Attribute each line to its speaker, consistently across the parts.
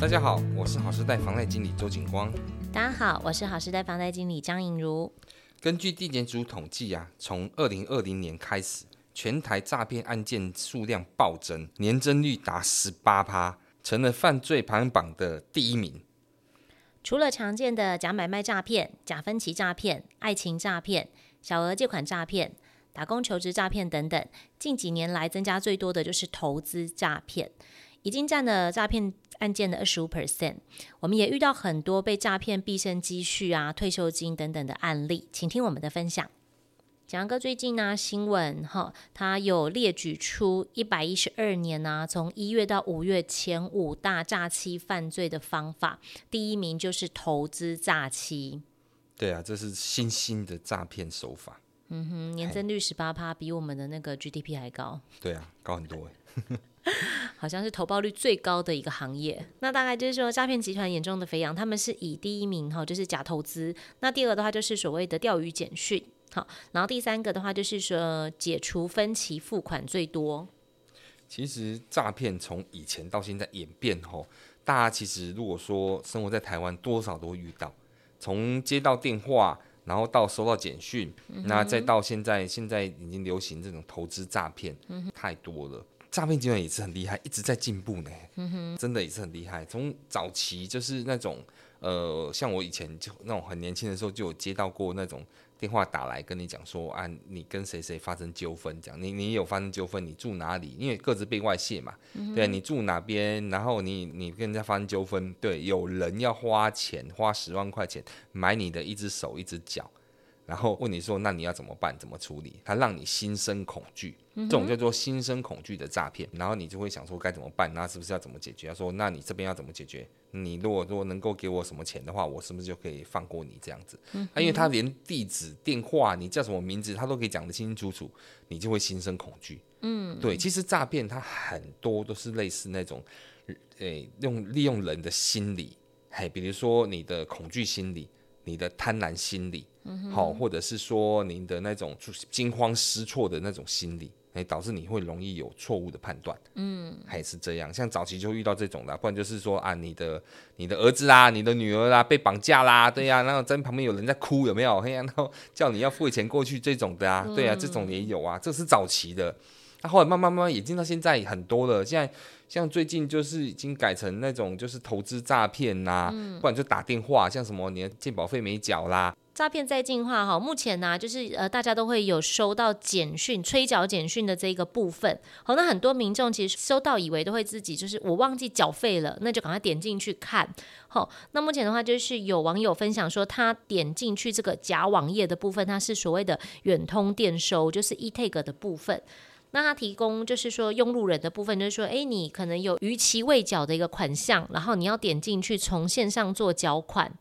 Speaker 1: 大家好，我是好时代房贷经理周景光。
Speaker 2: 大家好，我是好时代房贷经理张颖如。
Speaker 1: 根据地检署统计啊，从二零二零年开始，全台诈骗案件数量暴增，年增率达十八趴，成了犯罪排行榜的第一名。
Speaker 2: 除了常见的假买卖诈骗、假分期诈骗、爱情诈骗、小额借款诈骗、打工求职诈骗等等，近几年来增加最多的就是投资诈骗。已经占了诈骗案件的二十五 percent。我们也遇到很多被诈骗毕生积蓄啊、退休金等等的案例，请听我们的分享。蒋哥最近呢、啊、新闻哈，他有列举出一百一十二年呢、啊，从一月到五月前五大诈欺犯罪的方法，第一名就是投资诈欺。
Speaker 1: 对啊，这是新兴的诈骗手法。
Speaker 2: 嗯哼，年增率十八趴，比我们的那个 GDP 还高。
Speaker 1: 对啊，高很多
Speaker 2: 好像是投报率最高的一个行业。那大概就是说，诈骗集团眼中的肥羊，他们是以第一名哈，就是假投资。那第二的话，就是所谓的钓鱼简讯。好，然后第三个的话，就是说解除分期付款最多。
Speaker 1: 其实诈骗从以前到现在演变后，大家其实如果说生活在台湾，多少都会遇到。从接到电话，然后到收到简讯，那再到现在，现在已经流行这种投资诈骗，太多了。诈骗集团也是很厉害，一直在进步呢。嗯哼，真的也是很厉害。从早期就是那种，呃，像我以前就那种很年轻的时候，就有接到过那种电话打来跟你讲说，啊，你跟谁谁发生纠纷，这样你你有发生纠纷，你住哪里？因为各自被外泄嘛，嗯、对，你住哪边？然后你你跟人家发生纠纷，对，有人要花钱，花十万块钱买你的一只手一只脚。然后问你说，那你要怎么办？怎么处理？他让你心生恐惧，这种叫做心生恐惧的诈骗。然后你就会想说该怎么办？那是不是要怎么解决？他说，那你这边要怎么解决？你如果如果能够给我什么钱的话，我是不是就可以放过你这样子？啊，因为他连地址、电话，你叫什么名字，他都可以讲得清清楚楚，你就会心生恐惧。嗯，对，其实诈骗它很多都是类似那种，诶，用利用人的心理，嘿，比如说你的恐惧心理。你的贪婪心理，好、嗯，或者是说您的那种惊慌失措的那种心理，哎，导致你会容易有错误的判断，嗯，还是这样。像早期就遇到这种的，不然就是说啊，你的你的儿子啦，你的女儿啦被绑架啦，对呀、啊，然后在旁边有人在哭，有没有？嘿呀，然后叫你要付钱过去这种的啊，对啊，这种也有啊，这是早期的。那后来慢慢慢慢演进到现在很多了，现在像最近就是已经改成那种就是投资诈骗呐，不然就打电话，像什么你的健保费没缴啦。
Speaker 2: 诈骗在进化哈，目前呢、啊，就是呃，大家都会有收到简讯、催缴简讯的这个部分。好，那很多民众其实收到以为都会自己就是我忘记缴费了，那就赶快点进去看。好，那目前的话就是有网友分享说，他点进去这个假网页的部分，它是所谓的远通电收，就是 eTag 的部分。那他提供就是说用路人的部分，就是说，诶，你可能有逾期未缴的一个款项，然后你要点进去从线上做缴款，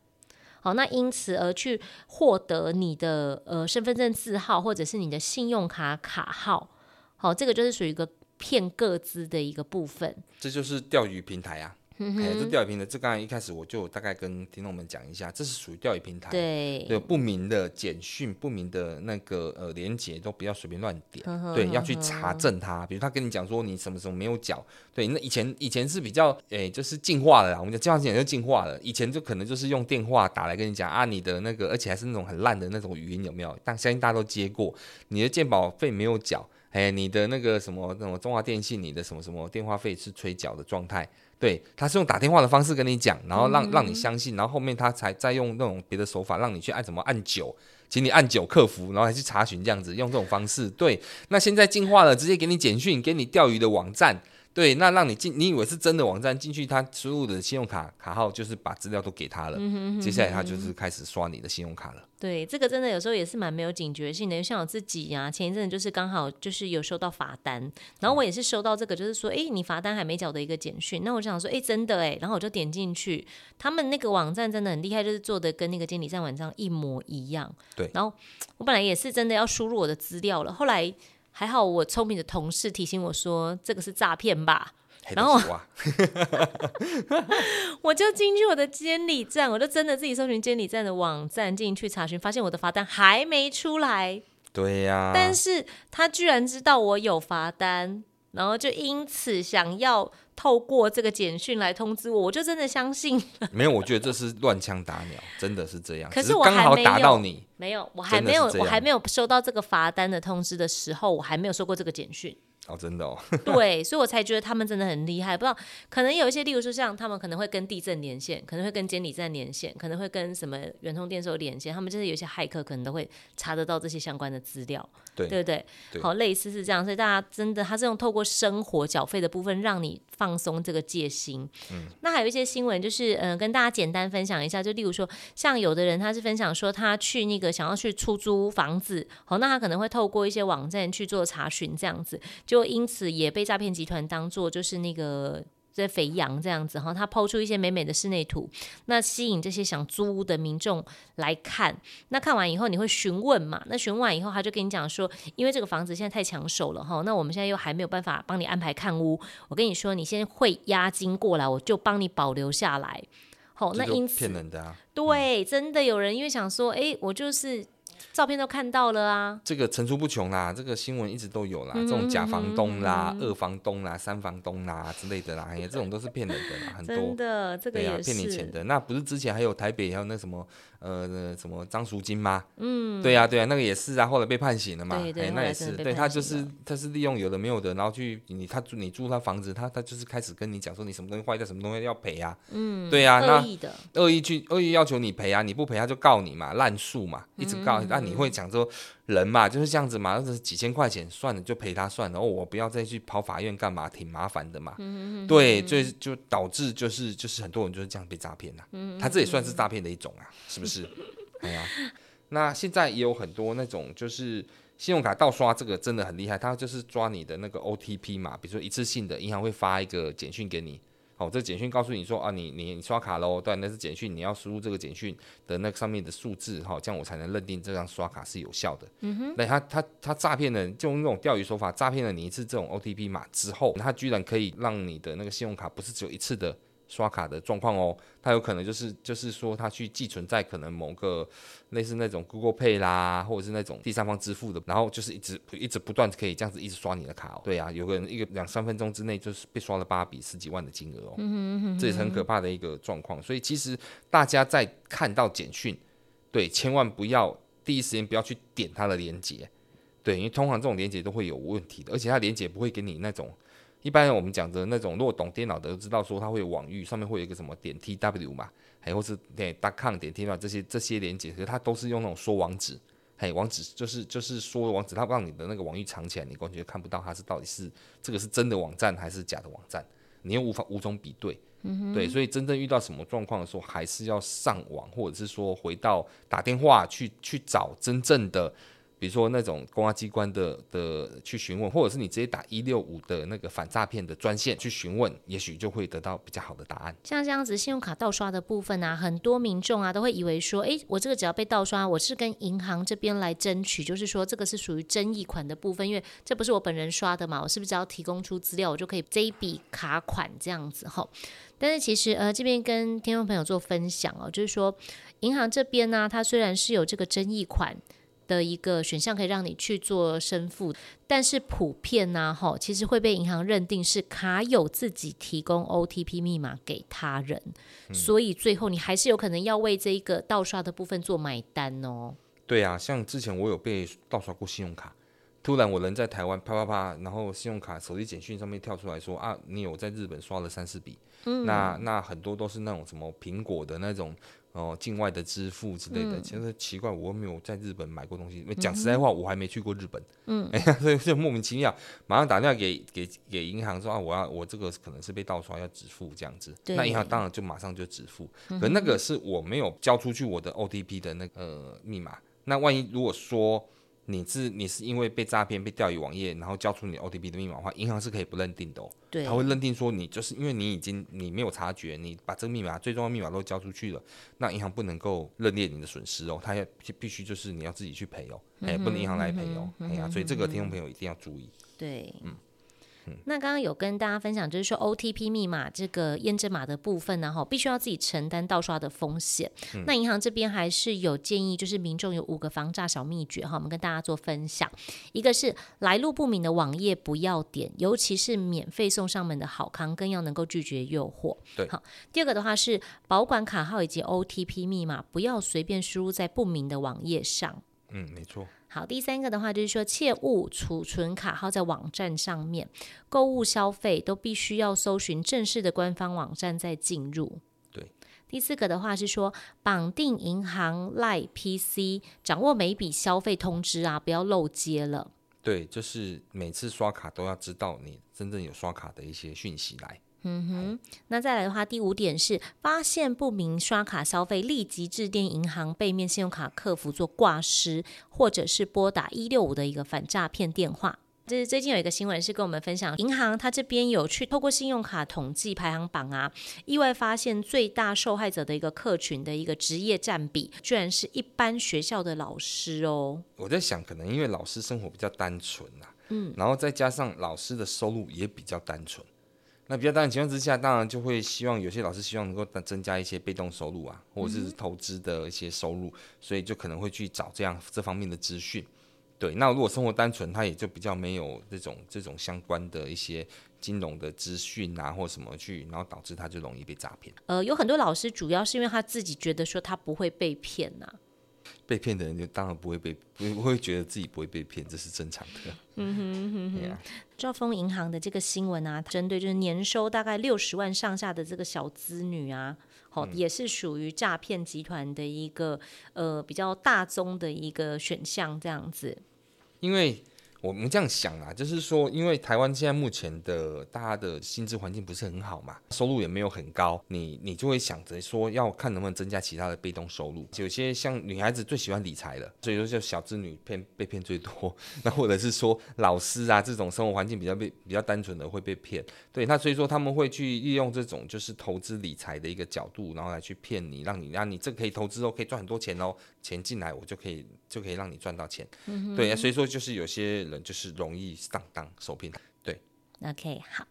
Speaker 2: 好，那因此而去获得你的呃身份证字号或者是你的信用卡卡号，好，这个就是属于一个骗各资的一个部分，
Speaker 1: 这就是钓鱼平台啊。嗯、哎，这钓鱼平台，这刚才一开始我就大概跟听众们讲一下，这是属于钓鱼平台，
Speaker 2: 对，
Speaker 1: 有不明的简讯、不明的那个呃连接都不要随便乱点，呵呵对，要去查证它。比如他跟你讲说你什么什么没有缴，对，那以前以前是比较哎，就是进化了啦，我们讲进化就进化了，以前就可能就是用电话打来跟你讲啊，你的那个，而且还是那种很烂的那种语音有没有？但相信大家都接过，你的鉴保费没有缴，哎，你的那个什么那种中华电信，你的什么什么电话费是催缴的状态。对，他是用打电话的方式跟你讲，然后让、嗯、让你相信，然后后面他才再用那种别的手法让你去按什么按九，请你按九客服，然后还去查询这样子，用这种方式。对，那现在进化了，直接给你简讯，给你钓鱼的网站。对，那让你进，你以为是真的网站进去，他输入的信用卡卡号就是把资料都给他了，嗯哼嗯哼，接下来他就是开始刷你的信用卡了。
Speaker 2: 对，这个真的有时候也是蛮没有警觉性的。像我自己呀、啊，前一阵子就是刚好就是有收到罚单，然后我也是收到这个，就是说，哎，你罚单还没缴的一个简讯。那我就想说，哎，真的哎，然后我就点进去，他们那个网站真的很厉害，就是做的跟那个监理站网站一模一样。
Speaker 1: 对，
Speaker 2: 然后我本来也是真的要输入我的资料了，后来。还好我聪明的同事提醒我说，这个是诈骗吧，然后 我就进去我的监理站，我就真的自己搜寻监理站的网站进去查询，发现我的罚单还没出来。
Speaker 1: 对呀，
Speaker 2: 但是他居然知道我有罚单。然后就因此想要透过这个简讯来通知我，我就真的相信。
Speaker 1: 没有，我觉得这是乱枪打鸟，真的是这样。
Speaker 2: 可是我
Speaker 1: 刚好打到你，
Speaker 2: 没有，我还没有，我还没有收到这个罚单的通知的时候，我还没有收过这个简讯。
Speaker 1: 哦，真的哦，
Speaker 2: 对，所以我才觉得他们真的很厉害。不知道可能有一些，例如说像他们可能会跟地震连线，可能会跟监理站连线，可能会跟什么圆通电收连线，他们就是有一些骇客可能都会查得到这些相关的资料，对，对不对？对好，类似是这样，所以大家真的，他是用透过生活缴费的部分让你放松这个戒心。嗯，那还有一些新闻就是，嗯、呃，跟大家简单分享一下，就例如说，像有的人他是分享说他去那个想要去出租房子，好，那他可能会透过一些网站去做查询，这样子就。就因此也被诈骗集团当做就是那个在肥羊这样子哈，他抛出一些美美的室内图，那吸引这些想租屋的民众来看。那看完以后你会询问嘛？那询问完以后他就跟你讲说，因为这个房子现在太抢手了哈，那我们现在又还没有办法帮你安排看屋。我跟你说，你先汇押金过来，我就帮你保留下来。好，那因此
Speaker 1: 骗人的啊，
Speaker 2: 对，真的有人因为想说，哎，我就是。照片都看到了啊，
Speaker 1: 这个层出不穷啦，这个新闻一直都有啦，嗯、这种假房东啦、嗯、二房东啦、三房东啦之类的啦，哎呀，这种都是骗人的啦，很多，
Speaker 2: 真的，这个也是，
Speaker 1: 对呀，骗你钱的。那不是之前还有台北还有那什么呃什么张淑金吗？嗯，对呀对呀，那个也是啊，后来被判刑了嘛，对那也是，对他就是他是利用有的没有的，然后去你他住你住他房子，他他就是开始跟你讲说你什么东西坏掉，什么东西要赔啊，嗯，对呀，恶意的，恶意去恶意要求你赔啊，你不赔他就告你嘛，滥诉嘛，一直告，那、嗯、你会讲说。人嘛就是这样子嘛，就是几千块钱算了，就赔他算了。哦，我不要再去跑法院干嘛，挺麻烦的嘛。嗯、对，就就导致就是就是很多人就是这样被诈骗了。嗯、他这也算是诈骗的一种啊，是不是？哎呀，那现在也有很多那种就是信用卡盗刷，这个真的很厉害。他就是抓你的那个 OTP 嘛，比如说一次性的，银行会发一个简讯给你。哦，这简讯告诉你说啊，你你你刷卡喽，对，那是简讯，你要输入这个简讯的那个上面的数字，哈，这样我才能认定这张刷卡是有效的。嗯哼，那他他他诈骗了，就用那种钓鱼手法诈骗了你一次这种 OTP 码之后，他居然可以让你的那个信用卡不是只有一次的。刷卡的状况哦，他有可能就是就是说他去寄存在可能某个类似那种 Google Pay 啦，或者是那种第三方支付的，然后就是一直一直不断可以这样子一直刷你的卡哦。对啊，有个人一个两三分钟之内就是被刷了八笔十几万的金额哦，嗯哼嗯哼，这也是很可怕的一个状况。所以其实大家在看到简讯，对，千万不要第一时间不要去点它的连接，对，因为通常这种连接都会有问题的，而且它连接不会给你那种。一般我们讲的那种，如果懂电脑的都知道，说它会有网域，上面会有一个什么点 tw 嘛，还或是点 .com 点 tw 这些这些连接，其实它都是用那种说网址，嘿，网址就是就是说网址，它让你的那个网域藏起来，你完全看不到它是到底是这个是真的网站还是假的网站，你又无法无从比对，嗯，对，所以真正遇到什么状况的时候，还是要上网，或者是说回到打电话去去找真正的。比如说那种公安机关的的去询问，或者是你直接打一六五的那个反诈骗的专线去询问，也许就会得到比较好的答案。
Speaker 2: 像这样子信用卡盗刷的部分啊，很多民众啊都会以为说，诶，我这个只要被盗刷，我是跟银行这边来争取，就是说这个是属于争议款的部分，因为这不是我本人刷的嘛，我是不是只要提供出资料，我就可以这一笔卡款这样子哈？但是其实呃，这边跟听众朋友做分享哦，就是说银行这边呢，它虽然是有这个争议款。的一个选项可以让你去做申付，但是普遍呢，哈，其实会被银行认定是卡友自己提供 OTP 密码给他人，嗯、所以最后你还是有可能要为这一个盗刷的部分做买单哦。
Speaker 1: 对啊，像之前我有被盗刷过信用卡，突然我人在台湾，啪啪啪，然后信用卡手机简讯上面跳出来说啊，你有在日本刷了三四笔，嗯，那那很多都是那种什么苹果的那种。哦，境外的支付之类的，其实、嗯、奇怪，我又没有在日本买过东西。讲、嗯、实在话，我还没去过日本。嗯，哎呀，所以就莫名其妙，马上打电话给给给银行说啊，我要我这个可能是被盗刷，要止付这样子。对那银行当然就马上就止付。嗯、可那个是我没有交出去我的 OTP 的那个、呃、密码。那万一如果说。你是你是因为被诈骗被钓鱼网页，然后交出你 OTP 的密码的话，银行是可以不认定的哦。对，他会认定说你就是因为你已经你没有察觉，你把这个密码最重要的密码都交出去了，那银行不能够认列你的损失哦，他要必须就是你要自己去赔哦，哎、不能银行来赔哦，哎呀、所以这个听众朋友一定要注意。
Speaker 2: 对，嗯。那刚刚有跟大家分享，就是说 OTP 密码这个验证码的部分呢，哈，必须要自己承担盗刷的风险。嗯、那银行这边还是有建议，就是民众有五个防诈小秘诀哈，我们跟大家做分享。一个是来路不明的网页不要点，尤其是免费送上门的好康，更要能够拒绝诱惑。
Speaker 1: 对，
Speaker 2: 好。第二个的话是保管卡号以及 OTP 密码，不要随便输入在不明的网页上。
Speaker 1: 嗯，没错。
Speaker 2: 好，第三个的话就是说，切勿储存卡号在网站上面，购物消费都必须要搜寻正式的官方网站再进入。
Speaker 1: 对。
Speaker 2: 第四个的话是说，绑定银行 LINE PC，掌握每一笔消费通知啊，不要漏接了。
Speaker 1: 对，就是每次刷卡都要知道你真正有刷卡的一些讯息来。
Speaker 2: 嗯哼，那再来的话，第五点是发现不明刷卡消费，立即致电银行背面信用卡客服做挂失，或者是拨打一六五的一个反诈骗电话。这是最近有一个新闻是跟我们分享，银行它这边有去透过信用卡统计排行榜啊，意外发现最大受害者的一个客群的一个职业占比，居然是一般学校的老师哦。
Speaker 1: 我在想，可能因为老师生活比较单纯啊，嗯，然后再加上老师的收入也比较单纯。那比较大的情况之下，当然就会希望有些老师希望能够增加一些被动收入啊，或者是投资的一些收入，所以就可能会去找这样这方面的资讯。对，那如果生活单纯，他也就比较没有这种这种相关的一些金融的资讯啊，或什么去，然后导致他就容易被诈骗。
Speaker 2: 呃，有很多老师主要是因为他自己觉得说他不会被骗呐、啊。
Speaker 1: 被骗的人就当然不会被，不会觉得自己不会被骗，这是正常的。
Speaker 2: 嗯哼哼哼。兆丰银行的这个新闻啊，针对就是年收大概六十万上下的这个小资女啊，好、嗯，也是属于诈骗集团的一个呃比较大宗的一个选项，这样子。
Speaker 1: 因为。我们这样想啊，就是说，因为台湾现在目前的大家的薪资环境不是很好嘛，收入也没有很高，你你就会想着说要看能不能增加其他的被动收入。有些像女孩子最喜欢理财了，所以说就小资女骗被骗最多。那或者是说老师啊这种生活环境比较被比较单纯的会被骗。对，那所以说他们会去利用这种就是投资理财的一个角度，然后来去骗你，让你让你这可以投资哦，可以赚很多钱哦，钱进来我就可以就可以让你赚到钱。嗯、对，所以说就是有些。人就是容易上当受骗，对。
Speaker 2: OK，好。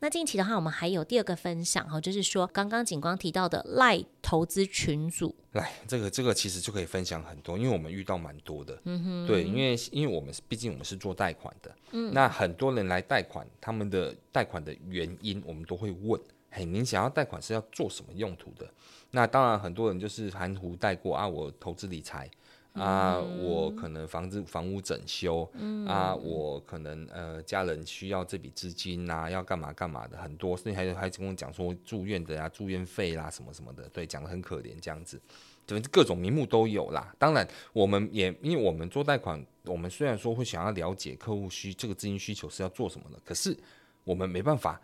Speaker 2: 那近期的话，我们还有第二个分享哈，就是说刚刚景光提到的赖投资群组。
Speaker 1: 来，这个这个其实就可以分享很多，因为我们遇到蛮多的。嗯哼。对，因为因为我们毕竟我们是做贷款的，嗯，那很多人来贷款，他们的贷款的原因我们都会问。嘿，您想要贷款是要做什么用途的？那当然很多人就是含糊带过啊，我投资理财。啊，我可能房子房屋整修，嗯、啊，我可能呃家人需要这笔资金呐、啊，要干嘛干嘛的很多，甚至还有还跟我讲说住院的呀、啊，住院费啦什么什么的，对，讲得很可怜这样子，就各种名目都有啦。当然，我们也因为我们做贷款，我们虽然说会想要了解客户需这个资金需求是要做什么的，可是我们没办法。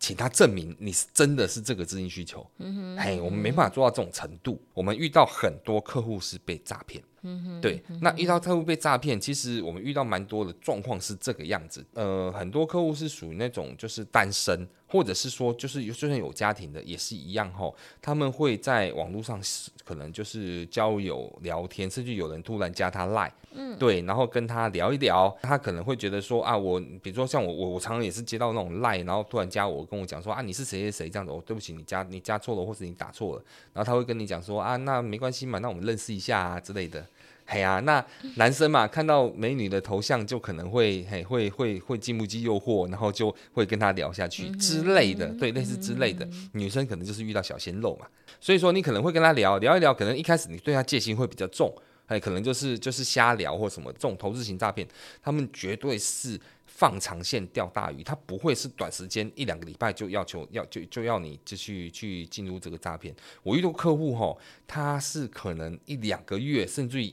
Speaker 1: 请他证明你是真的是这个资金需求，嗯哼，嘿，我们没办法做到这种程度。我们遇到很多客户是被诈骗，嗯哼，对，那遇到客户被诈骗，其实我们遇到蛮多的状况是这个样子。呃，很多客户是属于那种就是单身。或者是说，就是就算有家庭的也是一样吼，他们会在网络上可能就是交友聊天，甚至有人突然加他 Line，嗯，对，然后跟他聊一聊，他可能会觉得说啊，我比如说像我我我常常也是接到那种 Line，然后突然加我跟我讲说啊，你是谁谁谁这样子，哦，对不起，你加你加错了，或者你打错了，然后他会跟你讲说啊，那没关系嘛，那我们认识一下啊之类的。嘿呀、啊，那男生嘛，看到美女的头像就可能会嘿，会会会禁不起诱惑，然后就会跟他聊下去之类的，对，类似之类的。女生可能就是遇到小鲜肉嘛，所以说你可能会跟他聊聊一聊，可能一开始你对他戒心会比较重，哎，可能就是就是瞎聊或什么。这种投资型诈骗，他们绝对是放长线钓大鱼，他不会是短时间一两个礼拜就要求要就就要你继续去进入这个诈骗。我遇到客户吼，他是可能一两个月甚至于。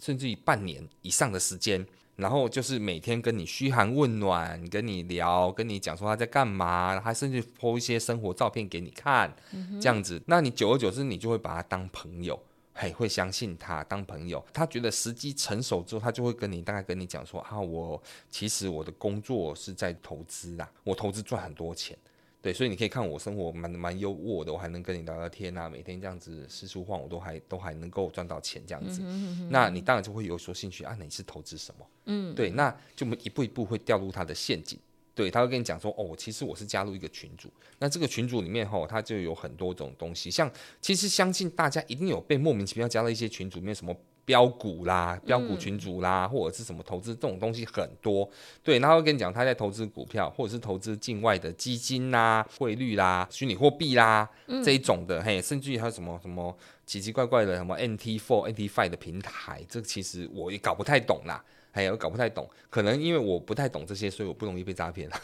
Speaker 1: 甚至于半年以上的时间，然后就是每天跟你嘘寒问暖，跟你聊，跟你讲说他在干嘛，他甚至 po 一些生活照片给你看，这样子，那你久而久之，你就会把他当朋友，嘿，会相信他当朋友。他觉得时机成熟之后，他就会跟你大概跟你讲说啊，我其实我的工作是在投资啊，我投资赚很多钱。对，所以你可以看我生活蛮蛮优渥的，我还能跟你聊聊天啊，每天这样子四处晃，我都还都还能够赚到钱这样子。嗯哼嗯哼，那你当然就会有所兴趣啊，你是投资什么？嗯，对，那就一步一步会掉入他的陷阱。对，他会跟你讲说，哦，其实我是加入一个群组，那这个群组里面吼，他就有很多种东西，像其实相信大家一定有被莫名其妙加到一些群组里面，什么标股啦、标股群组啦，嗯、或者是什么投资这种东西很多。对，他会跟你讲他在投资股票，或者是投资境外的基金啦、汇率啦、虚拟货币啦、嗯、这一种的，嘿，甚至于还有什么什么奇奇怪怪的什么 NT Four、NT Five 的平台，这其实我也搞不太懂啦。哎呀，我搞不太懂，可能因为我不太懂这些，所以我不容易被诈骗。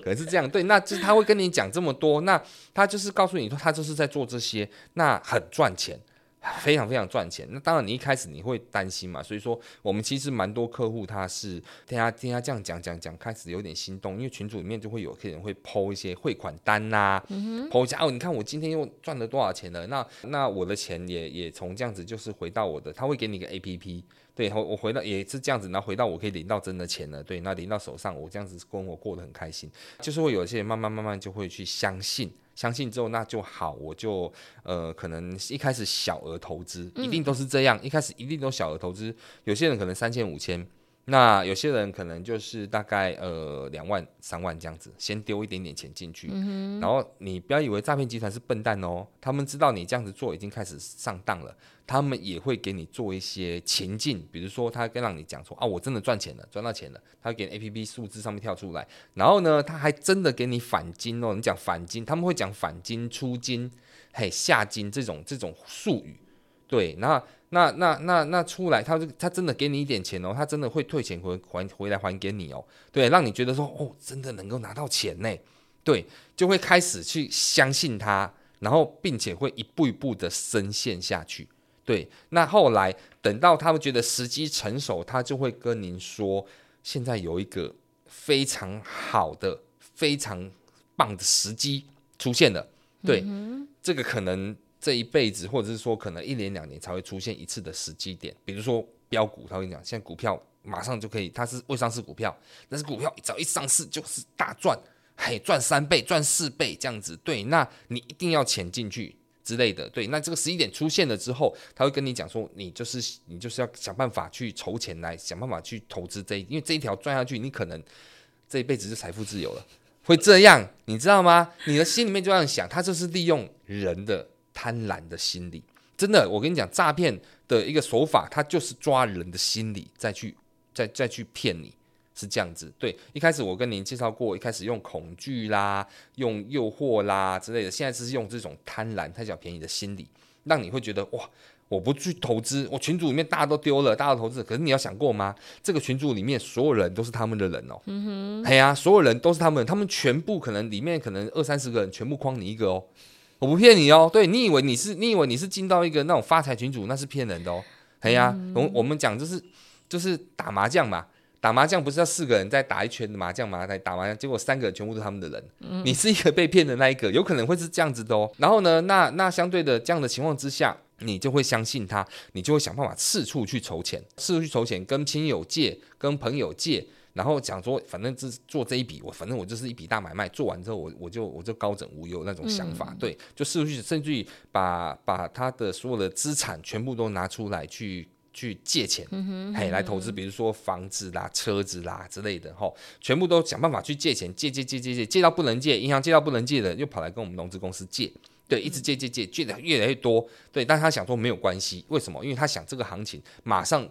Speaker 1: 可能是这样，对，那就是他会跟你讲这么多，那他就是告诉你说，他就是在做这些，那很赚钱。非常非常赚钱，那当然你一开始你会担心嘛，所以说我们其实蛮多客户他是听他听他这样讲讲讲，开始有点心动，因为群组里面就会有客人会 po 一些汇款单呐、啊嗯、，po 一下哦，你看我今天又赚了多少钱了，那那我的钱也也从这样子就是回到我的，他会给你一个 APP，对，我我回到也是这样子，然后回到我可以领到真的钱了，对，那领到手上，我这样子跟我过得很开心，就是会有一些人慢慢慢慢就会去相信。相信之后那就好，我就呃可能一开始小额投资，一定都是这样，嗯、一开始一定都小额投资，有些人可能三千五千。那有些人可能就是大概呃两万三万这样子，先丢一点点钱进去，嗯、然后你不要以为诈骗集团是笨蛋哦，他们知道你这样子做已经开始上当了，他们也会给你做一些情境，比如说他跟让你讲说啊我真的赚钱了，赚到钱了，他会给你 A P P 数字上面跳出来，然后呢他还真的给你返金哦，你讲返金，他们会讲返金、出金、嘿下金这种这种术语，对，那。那那那那出来，他他真的给你一点钱哦，他真的会退钱回还回来还给你哦，对，让你觉得说哦，真的能够拿到钱呢，对，就会开始去相信他，然后并且会一步一步的深陷下去，对，那后来等到他们觉得时机成熟，他就会跟您说，现在有一个非常好的、非常棒的时机出现了，对，嗯、这个可能。这一辈子，或者是说可能一年两年才会出现一次的时机点，比如说标股，他会讲，现在股票马上就可以，它是未上市股票，但是股票只要一上市就是大赚，嘿，赚三倍、赚四倍这样子，对，那你一定要潜进去之类的，对，那这个时机点出现了之后，他会跟你讲说，你就是你就是要想办法去筹钱来，想办法去投资这一，因为这一条赚下去，你可能这一辈子就财富自由了，会这样，你知道吗？你的心里面就这样想，他就是利用人的。贪婪的心理，真的，我跟你讲，诈骗的一个手法，它就是抓人的心理，再去再再去骗你，是这样子。对，一开始我跟您介绍过，一开始用恐惧啦，用诱惑啦之类的，现在是用这种贪婪、贪小便宜的心理，让你会觉得哇，我不去投资，我群组里面大家都丢了，大家都投资，可是你要想过吗？这个群组里面所有人都是他们的人哦，嗯哼，哎呀，所有人都是他们，他们全部可能里面可能二三十个人，全部框你一个哦。我不骗你哦，对，你以为你是，你以为你是进到一个那种发财群组，那是骗人的哦。哎呀、啊，我、嗯、我们讲就是就是打麻将嘛，打麻将不是要四个人在打一圈的麻将嘛，来打麻将，结果三个人全部都是他们的人，嗯、你是一个被骗的那一个，有可能会是这样子的哦。然后呢，那那相对的这样的情况之下，你就会相信他，你就会想办法四处去筹钱，四处去筹钱，跟亲友借，跟朋友借。然后讲说，反正这做这一笔，我反正我就是一笔大买卖，做完之后我我就我就高枕无忧那种想法，嗯、对，就甚至甚至于把把他的所有的资产全部都拿出来去去借钱，嗯哼嗯哼嘿，来投资，比如说房子啦、车子啦之类的，吼，全部都想办法去借钱，借借借借借，借到不能借，银行借到不能借的，又跑来跟我们融资公司借，对，一直借借借，借的越来越多，对，但他想说没有关系，为什么？因为他想这个行情马上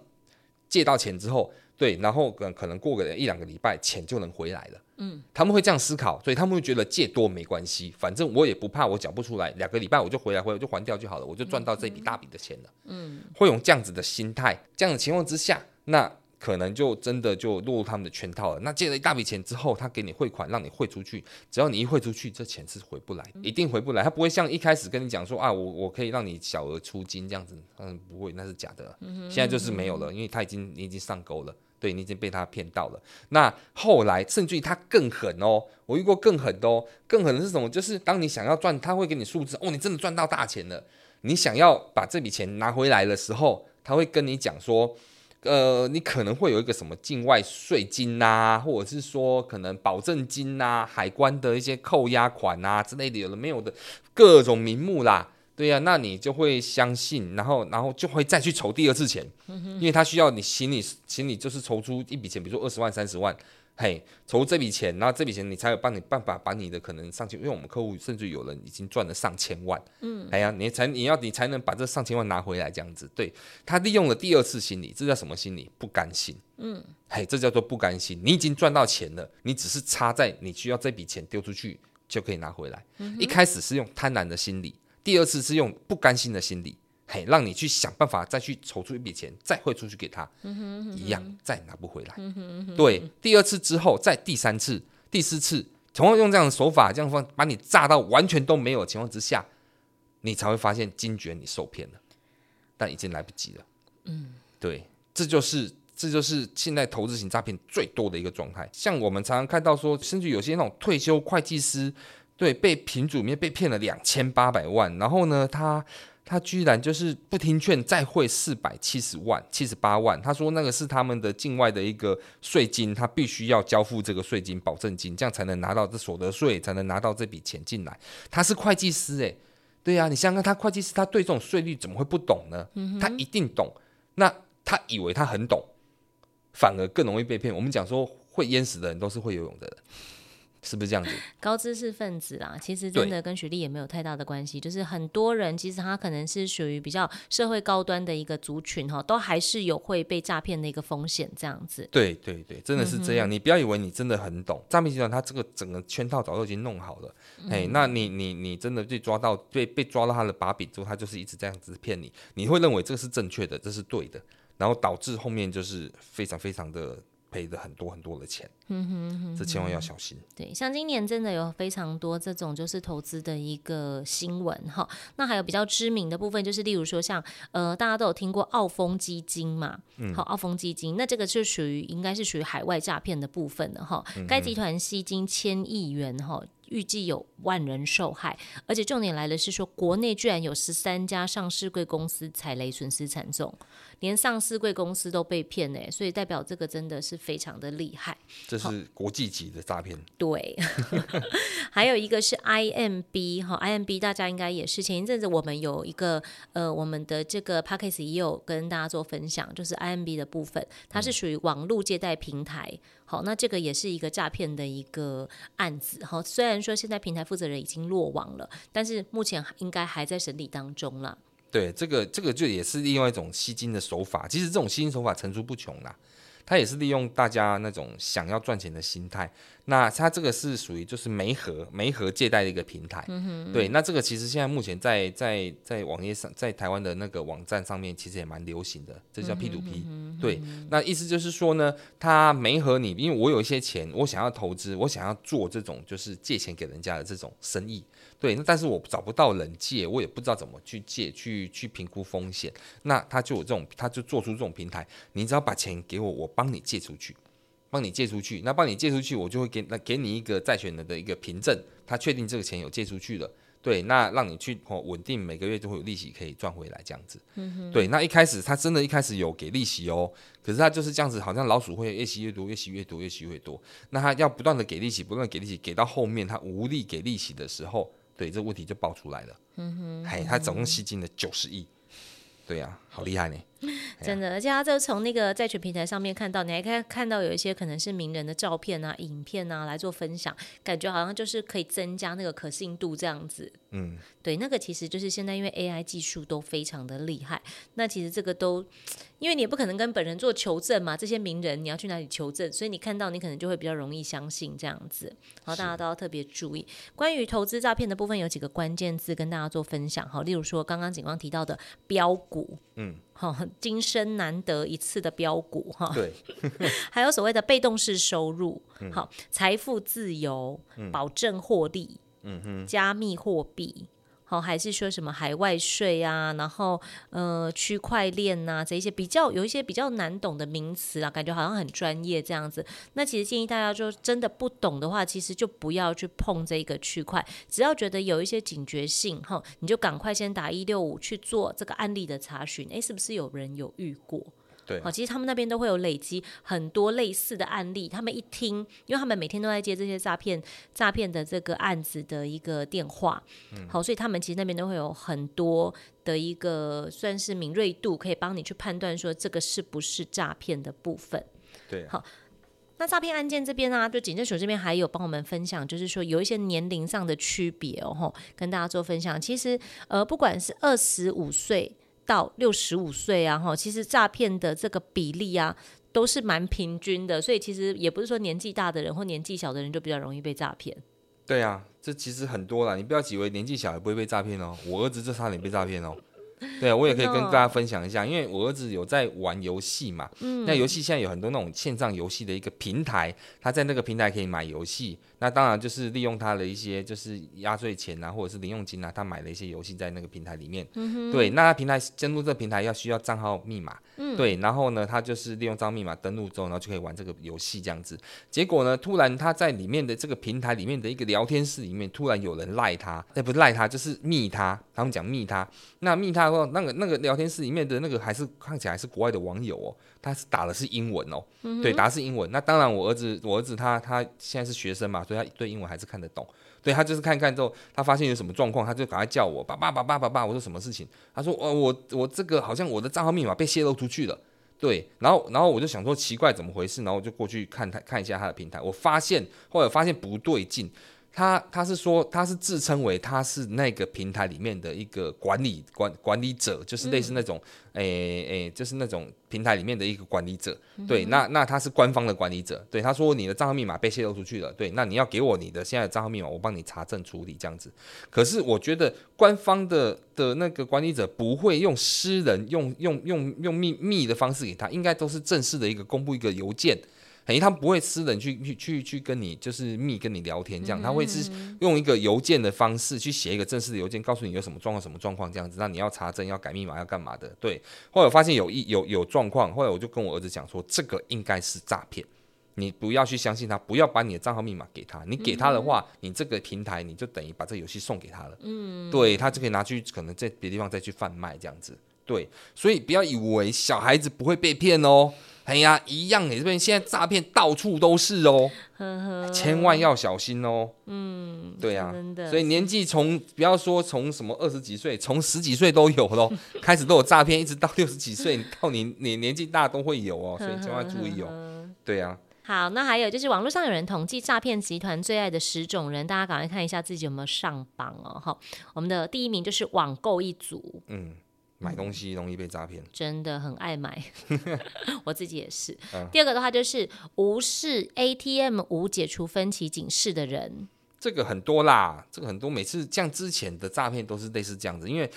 Speaker 1: 借到钱之后。对，然后可可能过个一两个礼拜，钱就能回来了。嗯，他们会这样思考，所以他们会觉得借多没关系，反正我也不怕我缴不出来，两个礼拜我就回来，回来我就还掉就好了，我就赚到这笔大笔的钱了。嗯，会用这样子的心态，这样的情况之下，那。可能就真的就落入他们的圈套了。那借了一大笔钱之后，他给你汇款，让你汇出去。只要你一汇出去，这钱是回不来，一定回不来。他不会像一开始跟你讲说啊，我我可以让你小额出金这样子，嗯，不会，那是假的。现在就是没有了，因为他已经你已经上钩了，对，你已经被他骗到了。那后来甚至于他更狠哦，我遇过更狠的哦，更狠的是什么？就是当你想要赚，他会给你数字哦，你真的赚到大钱了。你想要把这笔钱拿回来的时候，他会跟你讲说。呃，你可能会有一个什么境外税金呐，或者是说可能保证金呐、海关的一些扣押款呐之类的，有的没有的各种名目啦，对呀、啊，那你就会相信，然后然后就会再去筹第二次钱，因为他需要你心里心里就是筹出一笔钱，比如说二十万、三十万，嘿，筹这笔钱，然后这笔钱你才有帮你办法把你的可能上千，因为我们客户甚至有人已经赚了上千万，嗯，哎呀，你才你要你才能把这上千万拿回来这样子，对，他利用了第二次心理，这叫什么心理？不甘心，嗯，嘿，这叫做不甘心。你已经赚到钱了，你只是差在你需要这笔钱丢出去就可以拿回来。嗯、一开始是用贪婪的心理，第二次是用不甘心的心理。嘿，让你去想办法再去筹出一笔钱，再汇出去给他，嗯哼一样再拿不回来。嗯哼对，第二次之后，再第三次、第四次，同样用这样的手法，这样方把你炸到完全都没有情况之下，你才会发现惊觉你受骗了，但已经来不及了。嗯，对，这就是这就是现在投资型诈骗最多的一个状态。像我们常常看到说，甚至有些那种退休会计师，对，被品主面被骗了两千八百万，然后呢，他。他居然就是不听劝，再汇四百七十万、七十八万。他说那个是他们的境外的一个税金，他必须要交付这个税金保证金，这样才能拿到这所得税，才能拿到这笔钱进来。他是会计师诶，对呀、啊，你想想看，他会计师，他对这种税率怎么会不懂呢？他一定懂。那他以为他很懂，反而更容易被骗。我们讲说会淹死的人都是会游泳的人。是不是这样子？
Speaker 2: 高知识分子啦，其实真的跟学历也没有太大的关系。就是很多人其实他可能是属于比较社会高端的一个族群哈，都还是有会被诈骗的一个风险这样子。
Speaker 1: 对对对，真的是这样。嗯、你不要以为你真的很懂，诈骗集团他这个整个圈套早就已经弄好了。哎、嗯，那你你你真的被抓到被被抓到他的把柄之后，他就是一直这样子骗你，你会认为这个是正确的，这是对的，然后导致后面就是非常非常的。赔的很多很多的钱，嗯哼嗯哼，这千万要小心。
Speaker 2: 对，像今年真的有非常多这种就是投资的一个新闻哈。那还有比较知名的部分，就是例如说像呃，大家都有听过澳丰基金嘛，嗯，好，澳丰基金，那这个就属于应该是属于海外诈骗的部分的哈。该集团吸金千亿元哈。预计有万人受害，而且重点来的是说，国内居然有十三家上市贵公司踩雷，损失惨重，连上市贵公司都被骗呢，所以代表这个真的是非常的厉害。
Speaker 1: 这是国际级的诈骗。
Speaker 2: 对，还有一个是 IMB 哈，IMB 大家应该也是前一阵子我们有一个呃，我们的这个 p a c k a g e 也有跟大家做分享，就是 IMB 的部分，它是属于网络借贷平台。嗯好，那这个也是一个诈骗的一个案子。好，虽然说现在平台负责人已经落网了，但是目前应该还在审理当中啦。
Speaker 1: 对，这个这个就也是另外一种吸金的手法。其实这种吸金手法层出不穷啦。他也是利用大家那种想要赚钱的心态，那他这个是属于就是媒合媒合借贷的一个平台，嗯嗯，对，那这个其实现在目前在在在网页上，在台湾的那个网站上面，其实也蛮流行的，这叫 P to P，对，那意思就是说呢，他媒合你，因为我有一些钱，我想要投资，我想要做这种就是借钱给人家的这种生意。对，那但是我找不到人借，我也不知道怎么去借，去去评估风险。那他就有这种，他就做出这种平台，你只要把钱给我，我帮你借出去，帮你借出去。那帮你借出去，我就会给那给你一个债权人的一个凭证，他确定这个钱有借出去了。对，那让你去哦，稳定每个月都会有利息可以赚回来这样子。对，那一开始他真的一开始有给利息哦，可是他就是这样子，好像老鼠会越吸越多，越吸越多，越吸越多。那他要不断的给利息，不断的给利息，给到后面他无力给利息的时候。对，这个问题就爆出来了。嗯哼，哎，他总共吸进了九十亿。对呀、啊，好厉害呢。
Speaker 2: 真的，而且他就从那个债权平台上面看到，你还看看到有一些可能是名人的照片啊、影片啊来做分享，感觉好像就是可以增加那个可信度这样子。嗯，对，那个其实就是现在因为 AI 技术都非常的厉害，那其实这个都因为你也不可能跟本人做求证嘛，这些名人你要去哪里求证？所以你看到你可能就会比较容易相信这样子。好，大家都要特别注意关于投资诈骗的部分，有几个关键字跟大家做分享。好，例如说刚刚警方提到的标股，嗯。好，今生难得一次的标股哈，对，还有所谓的被动式收入，好，财富自由，保证获利，嗯哼，加密货币。好，还是说什么海外税啊，然后呃，区块链呐，这一些比较有一些比较难懂的名词啊，感觉好像很专业这样子。那其实建议大家就真的不懂的话，其实就不要去碰这个区块。只要觉得有一些警觉性，哈，你就赶快先打一六五去做这个案例的查询。诶，是不是有人有遇过？
Speaker 1: 对，
Speaker 2: 好，其实他们那边都会有累积很多类似的案例。他们一听，因为他们每天都在接这些诈骗诈骗的这个案子的一个电话，嗯，好，所以他们其实那边都会有很多的一个算是敏锐度，可以帮你去判断说这个是不是诈骗的部分。
Speaker 1: 对，
Speaker 2: 好。那诈骗案件这边呢、啊，就警政署这边还有帮我们分享，就是说有一些年龄上的区别哦，跟大家做分享。其实呃，不管是二十五岁到六十五岁啊，哈，其实诈骗的这个比例啊，都是蛮平均的。所以其实也不是说年纪大的人或年纪小的人就比较容易被诈骗。
Speaker 1: 对啊，这其实很多啦，你不要以为年纪小也不会被诈骗哦。我儿子这差点被诈骗哦。对啊，我也可以跟大家分享一下，因为我儿子有在玩游戏嘛。嗯。那游戏现在有很多那种线上游戏的一个平台，他在那个平台可以买游戏。那当然就是利用他的一些就是压岁钱啊，或者是零用金啊，他买了一些游戏在那个平台里面。嗯。对，那他平台登录这个平台要需要账号密码。嗯。对，然后呢，他就是利用账号密码登录之后，然后就可以玩这个游戏这样子。结果呢，突然他在里面的这个平台里面的一个聊天室里面，突然有人赖他，哎，不是赖他，就是密他。他们讲密他，那密他话那个那个聊天室里面的那个还是看起来还是国外的网友哦，他是打的是英文哦，嗯、对，打的是英文。那当然，我儿子我儿子他他现在是学生嘛，所以他对英文还是看得懂。对，他就是看看之后，他发现有什么状况，他就赶快叫我爸爸爸爸爸爸。我说什么事情？他说哦，我我这个好像我的账号密码被泄露出去了。对，然后然后我就想说奇怪怎么回事，然后我就过去看他看一下他的平台，我发现后来发现不对劲。他他是说他是自称为他是那个平台里面的一个管理管管理者，就是类似那种诶诶、嗯欸欸，就是那种平台里面的一个管理者。嗯、对，那那他是官方的管理者。对，他说你的账号密码被泄露出去了。对，那你要给我你的现在的账号密码，我帮你查证处理这样子。可是我觉得官方的的那个管理者不会用私人用用用用密密的方式给他，应该都是正式的一个公布一个邮件。等于他不会私人去去去去跟你就是密跟你聊天这样，他会是用一个邮件的方式去写一个正式的邮件，告诉你有什么状况什么状况这样子，那你要查证要改密码要干嘛的？对。后来我发现有一有有状况，后来我就跟我儿子讲说，这个应该是诈骗，你不要去相信他，不要把你的账号密码给他，你给他的话，你这个平台你就等于把这个游戏送给他了，嗯，对，他就可以拿去可能在别的地方再去贩卖这样子，对，所以不要以为小孩子不会被骗哦。哎呀，一样诶，这边现在诈骗到处都是哦，呵呵，千万要小心哦。嗯，对呀、啊，所以年纪从不要说从什么二十几岁，从十几岁都有咯，开始都有诈骗，一直到六十几岁，到你你年纪大都会有哦，所以千万注意哦。对呀、啊。
Speaker 2: 好，那还有就是网络上有人统计诈骗集团最爱的十种人，大家赶快看一下自己有没有上榜哦。好，我们的第一名就是网购一族。嗯。
Speaker 1: 买东西容易被诈骗，
Speaker 2: 真的很爱买，我自己也是。嗯、第二个的话就是无视 ATM 无解除分歧警示的人，
Speaker 1: 这个很多啦，这个很多，每次像之前的诈骗都是类似这样子，因为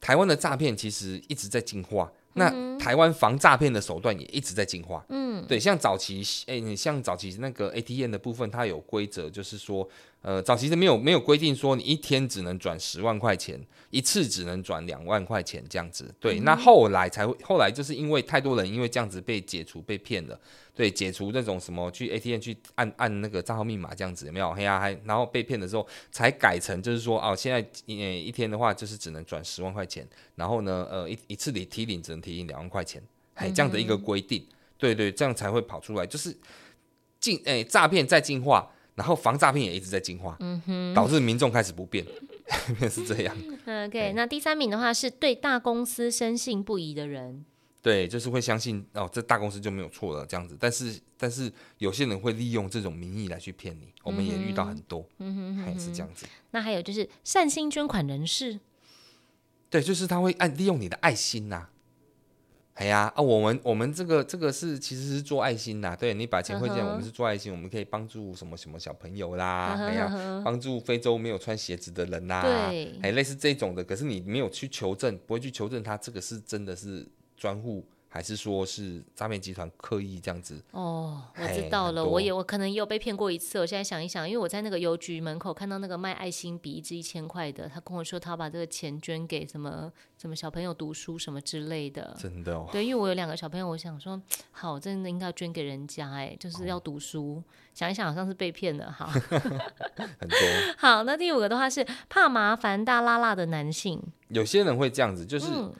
Speaker 1: 台湾的诈骗其实一直在进化。那台湾防诈骗的手段也一直在进化。嗯，对，像早期，哎、欸，你像早期那个 ATM 的部分，它有规则，就是说，呃，早期是没有没有规定说你一天只能转十万块钱，一次只能转两万块钱这样子。对，嗯、那后来才会，后来就是因为太多人因为这样子被解除被骗了。对，解除那种什么去 ATM 去按按那个账号密码这样子有没有？嘿呀、啊，还然后被骗的时候才改成就是说哦，现在一天的话就是只能转十万块钱，然后呢呃一一次你提领只能提领两万块钱，哎这样的一个规定，对对，这样才会跑出来，就是进诶诈骗在进化，然后防诈骗也一直在进化，嗯哼，导致民众开始不变，是这样。
Speaker 2: OK，那第三名的话是对大公司深信不疑的人。
Speaker 1: 对，就是会相信哦，这大公司就没有错了这样子。但是，但是有些人会利用这种名义来去骗你，我们也遇到很多，嗯哼，还是这样子。
Speaker 2: 那还有就是善心捐款人士，
Speaker 1: 对，就是他会按利用你的爱心呐。哎呀啊，我们我们这个这个是其实是做爱心呐。对，你把钱汇进来，我们是做爱心，我们可以帮助什么什么小朋友啦，哎呀，帮助非洲没有穿鞋子的人呐，对，哎，类似这种的。可是你没有去求证，不会去求证他这个是真的是。专户还是说是诈骗集团刻意这样子？
Speaker 2: 哦，我知道了，我也我可能也有被骗过一次。我现在想一想，因为我在那个邮局门口看到那个卖爱心笔，一支一千块的，他跟我说他要把这个钱捐给什么什么小朋友读书什么之类的。
Speaker 1: 真的哦？
Speaker 2: 对，因为我有两个小朋友，我想说，好，真的应该要捐给人家，哎，就是要读书。哦、想一想，好像是被骗的，哈。很多。好，那第五个的话是怕麻烦、大拉拉的男性。
Speaker 1: 有些人会这样子，就是。嗯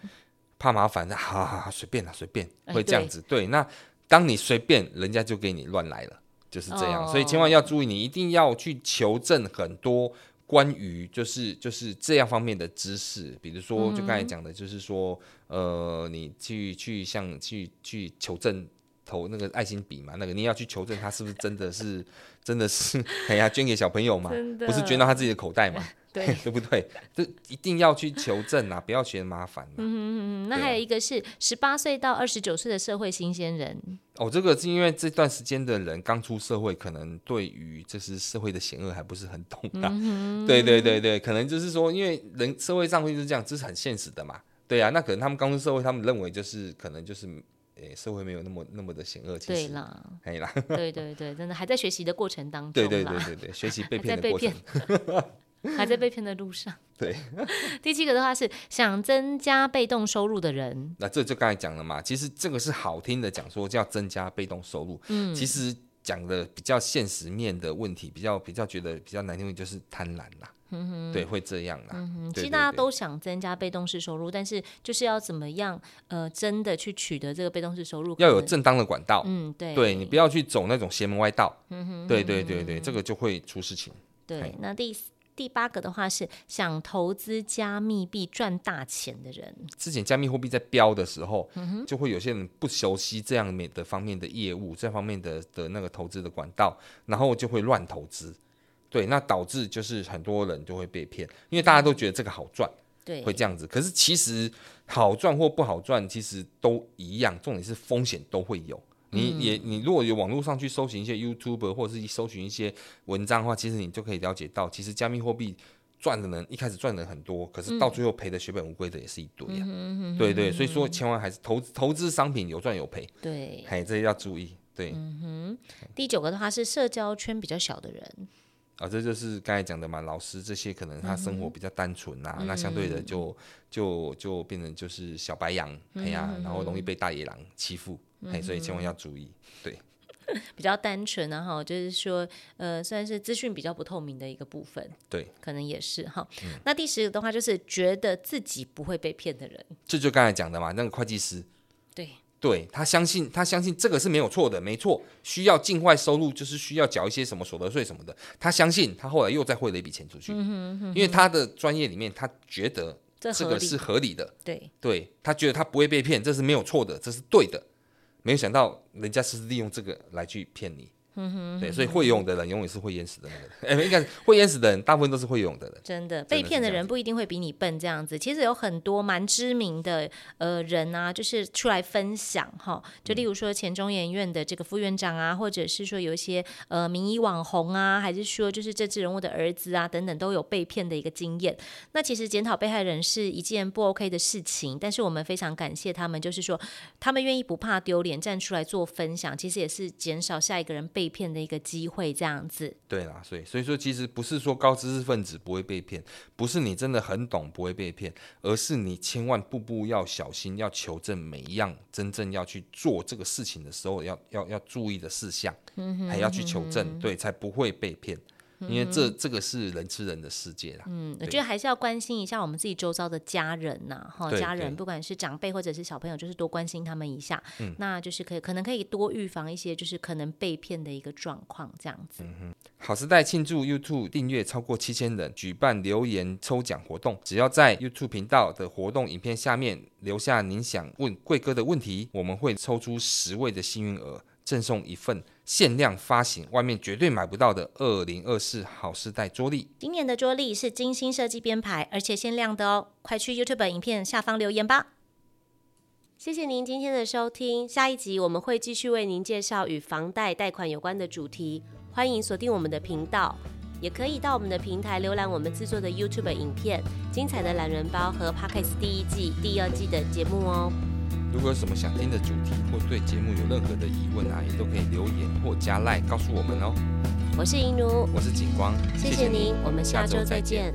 Speaker 1: 怕麻烦的，好好好，随便啦，随便会这样子。欸、对，对，那当你随便，人家就给你乱来了，就是这样。哦、所以千万要注意，你一定要去求证很多关于就是就是这样方面的知识。比如说，就刚才讲的，就是说，嗯、呃，你去去向去去求证投那个爱心笔嘛，那个你要去求证他是不是真的是真的是 哎呀捐给小朋友嘛，不是捐到他自己的口袋嘛。对，对不对？这一定要去求证啊，不要嫌麻烦。嗯
Speaker 2: 嗯嗯。那还有一个是十八岁到二十九岁的社会新鲜人。
Speaker 1: 哦，这个是因为这段时间的人刚出社会，可能对于就是社会的险恶还不是很懂啊。嗯、对对对对，可能就是说，因为人社会上会是这样，这是很现实的嘛。对啊，那可能他们刚出社会，他们认为就是可能就是，诶，社会没有那么那么的险恶。其实对啦，可以啦。
Speaker 2: 对对对，真的还在学习的过程当中。
Speaker 1: 对对对对对，学习被骗的过程。
Speaker 2: 还在被骗的路上。
Speaker 1: 对，
Speaker 2: 第七个的话是想增加被动收入的人。
Speaker 1: 那这就刚才讲了嘛，其实这个是好听的讲说叫增加被动收入。嗯，其实讲的比较现实面的问题，比较比较觉得比较难听的就是贪婪啦。嗯哼，对，会这样啦。嗯哼，
Speaker 2: 其实大家都想增加被动式收入，但是就是要怎么样呃，真的去取得这个被动式收入，
Speaker 1: 要有正当的管道。
Speaker 2: 嗯，对，
Speaker 1: 对你不要去走那种邪门歪道。嗯哼，对对对对，这个就会出事情。
Speaker 2: 对，那第四。第八个的话是想投资加密币赚大钱的人。
Speaker 1: 之前加密货币在飙的时候，嗯，就会有些人不熟悉这样面的方面的业务，这方面的的那个投资的管道，然后就会乱投资。对，那导致就是很多人就会被骗，因为大家都觉得这个好赚，对，会这样子。可是其实好赚或不好赚，其实都一样，重点是风险都会有。你也，你如果有网络上去搜寻一些 YouTuber 或者是搜寻一些文章的话，其实你就可以了解到，其实加密货币赚的人一开始赚的很多，可是到最后赔的血本无归的也是一堆呀、啊。嗯、对，对对，所以说千万还是投投资商品有赚有赔。
Speaker 2: 对，
Speaker 1: 哎，这要注意。对，
Speaker 2: 嗯哼。第九个的话是社交圈比较小的人。
Speaker 1: 啊，这就是刚才讲的嘛，老师这些可能他生活比较单纯呐、啊，嗯、那相对的就就就变成就是小白羊，哎呀、嗯啊，然后容易被大野狼欺负。哎，所以千万要注意，对，
Speaker 2: 比较单纯啊，哈，就是说，呃，算是资讯比较不透明的一个部分，
Speaker 1: 对，
Speaker 2: 可能也是哈。嗯、那第十个的话，就是觉得自己不会被骗的人，
Speaker 1: 这就刚才讲的嘛，那个会计师，
Speaker 2: 对，
Speaker 1: 对他相信，他相信这个是没有错的，没错，需要境外收入就是需要缴一些什么所得税什么的，他相信，他后来又再汇了一笔钱出去，嗯哼嗯哼，因为他的专业里面，他觉得这个是合理的，
Speaker 2: 对，
Speaker 1: 对他觉得他不会被骗，这是没有错的，这是对的。没有想到，人家是利用这个来去骗你。嗯哼，对，所以会游泳的人永远是会淹死的那个人。哎，应该会淹死的人，大部分都是会游泳的人。
Speaker 2: 真的，被骗的人不一定会比你笨，这样子。其实有很多蛮知名的呃人啊，就是出来分享哈。就例如说前中研院的这个副院长啊，或者是说有一些呃名医网红啊，还是说就是政治人物的儿子啊等等，都有被骗的一个经验。那其实检讨被害人是一件不 OK 的事情，但是我们非常感谢他们，就是说他们愿意不怕丢脸站出来做分享，其实也是减少下一个人被。被骗的一个机会，这样子。
Speaker 1: 对啦，所以所以说，其实不是说高知识分子不会被骗，不是你真的很懂不会被骗，而是你千万步步要小心，要求证每一样真正要去做这个事情的时候要，要要要注意的事项，嗯、哼还要去求证，对，才不会被骗。因为这这个是人吃人的世界啦。
Speaker 2: 嗯，我觉得还是要关心一下我们自己周遭的家人呐，哈，家人不管是长辈或者是小朋友，就是多关心他们一下。嗯，那就是可以可能可以多预防一些就是可能被骗的一个状况，这样子。嗯哼。
Speaker 1: 好时代庆祝 YouTube 订阅超过七千人，举办留言抽奖活动，只要在 YouTube 频道的活动影片下面留下您想问贵哥的问题，我们会抽出十位的幸运儿。赠送一份限量发行、外面绝对买不到的二零二四好时代桌历。
Speaker 2: 今年的桌历是精心设计编排，而且限量的哦！快去 YouTube 影片下方留言吧。谢谢您今天的收听，下一集我们会继续为您介绍与房贷贷款有关的主题。欢迎锁定我们的频道，也可以到我们的平台浏览我们制作的 YouTube 影片、精彩的懒人包和 Podcast 第一季、第二季的节目哦。
Speaker 1: 如果有什么想听的主题，或对节目有任何的疑问啊，也都可以留言或加赖告诉我们哦。
Speaker 2: 我是银奴，
Speaker 1: 我是景光，
Speaker 2: 谢谢您，我们下周再见。